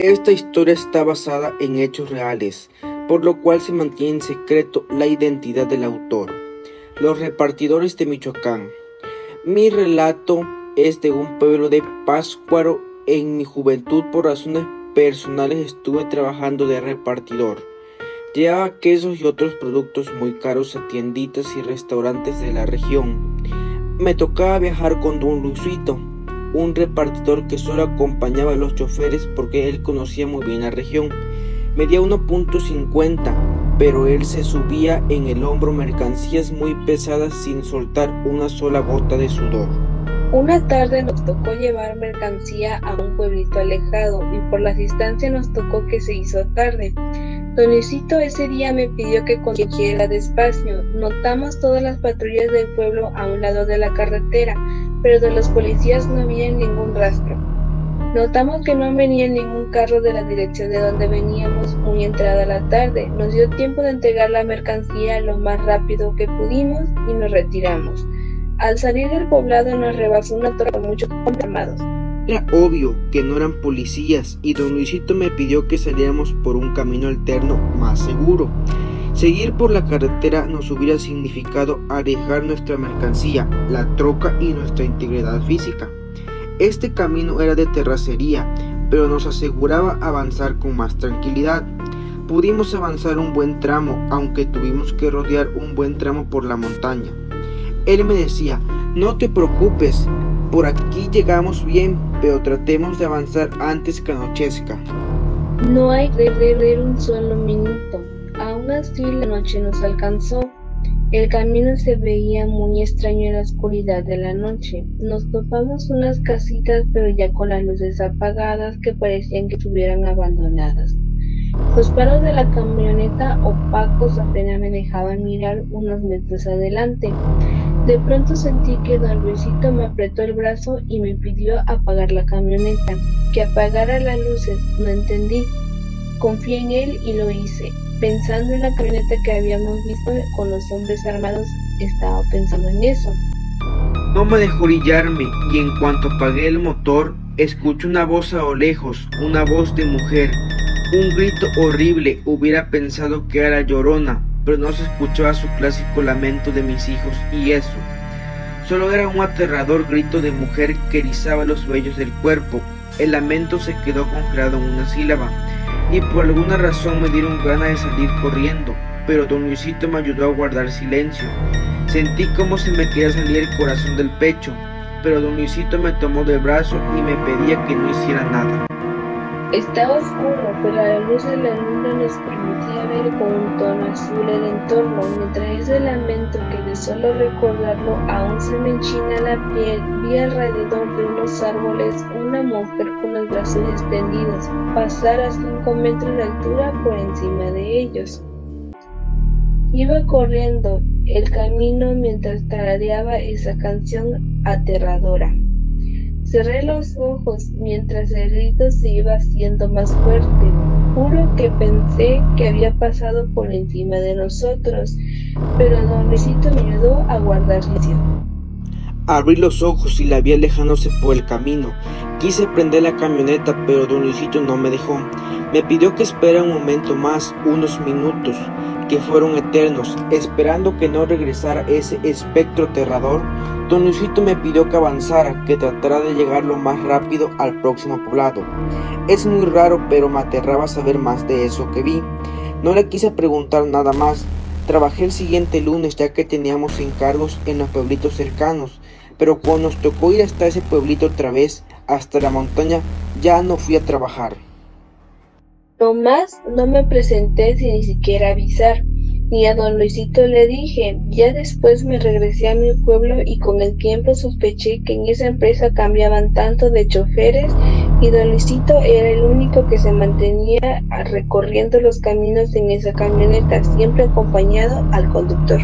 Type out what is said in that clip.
Esta historia está basada en hechos reales, por lo cual se mantiene en secreto la identidad del autor. Los repartidores de Michoacán. Mi relato es de un pueblo de Páscuaro. En mi juventud, por razones personales, estuve trabajando de repartidor. Llevaba quesos y otros productos muy caros a tienditas y restaurantes de la región. Me tocaba viajar con don Luisito, un repartidor que solo acompañaba a los choferes porque él conocía muy bien la región. Medía 1.50, pero él se subía en el hombro mercancías muy pesadas sin soltar una sola gota de sudor. Una tarde nos tocó llevar mercancía a un pueblito alejado y por la distancia nos tocó que se hizo tarde. Don Luisito ese día me pidió que condujiera despacio. Notamos todas las patrullas del pueblo a un lado de la carretera, pero de los policías no había ningún rastro. Notamos que no venía ningún carro de la dirección de donde veníamos muy entrada la tarde. Nos dio tiempo de entregar la mercancía lo más rápido que pudimos y nos retiramos. Al salir del poblado nos rebasó una torre con muchos armados. Era obvio que no eran policías y don Luisito me pidió que saliéramos por un camino alterno más seguro. Seguir por la carretera nos hubiera significado arriesgar nuestra mercancía, la troca y nuestra integridad física. Este camino era de terracería, pero nos aseguraba avanzar con más tranquilidad. Pudimos avanzar un buen tramo, aunque tuvimos que rodear un buen tramo por la montaña. Él me decía, no te preocupes, por aquí llegamos bien, pero tratemos de avanzar antes que anochezca. No hay que perder un solo minuto. Aún así la noche nos alcanzó. El camino se veía muy extraño en la oscuridad de la noche. Nos topamos unas casitas pero ya con las luces apagadas que parecían que estuvieran abandonadas. Los paros de la camioneta opacos apenas me dejaban mirar unos metros adelante. De pronto sentí que don Luisito me apretó el brazo y me pidió apagar la camioneta, que apagara las luces, no entendí. Confié en él y lo hice. Pensando en la camioneta que habíamos visto con los hombres armados, estaba pensando en eso. No me dejó orillarme y en cuanto apagué el motor, escuché una voz a lo lejos, una voz de mujer. Un grito horrible, hubiera pensado que era llorona, pero no se escuchaba su clásico lamento de mis hijos y eso. Solo era un aterrador grito de mujer que erizaba los vellos del cuerpo. El lamento se quedó congelado en una sílaba y por alguna razón me dieron ganas de salir corriendo, pero don Luisito me ayudó a guardar silencio. Sentí como se me quería salir el corazón del pecho, pero don Luisito me tomó del brazo y me pedía que no hiciera nada. Estaba oscuro, pero la luz de la luna nos permitía ver con un tono azul el entorno, mientras ese lamento que de solo recordarlo aún se me enchina la piel, vi alrededor de unos árboles una mujer con los brazos extendidos pasar a cinco metros de altura por encima de ellos. Iba corriendo el camino mientras tarareaba esa canción aterradora. Cerré los ojos mientras el grito se iba haciendo más fuerte. Juro que pensé que había pasado por encima de nosotros, pero don Luisito me ayudó a guardar silencio. Abrí los ojos y la vi alejándose por el camino. Quise prender la camioneta, pero don Luisito no me dejó. Me pidió que esperara un momento más, unos minutos, que fueron eternos, esperando que no regresara ese espectro aterrador. Don Luisito me pidió que avanzara, que tratara de llegar lo más rápido al próximo poblado. Es muy raro, pero me aterraba saber más de eso que vi. No le quise preguntar nada más. Trabajé el siguiente lunes ya que teníamos encargos en los pueblitos cercanos, pero cuando nos tocó ir hasta ese pueblito otra vez, hasta la montaña, ya no fui a trabajar. No más no me presenté sin ni siquiera avisar, ni a don Luisito le dije. Ya después me regresé a mi pueblo y con el tiempo sospeché que en esa empresa cambiaban tanto de choferes y don era el único que se mantenía recorriendo los caminos en esa camioneta, siempre acompañado al conductor.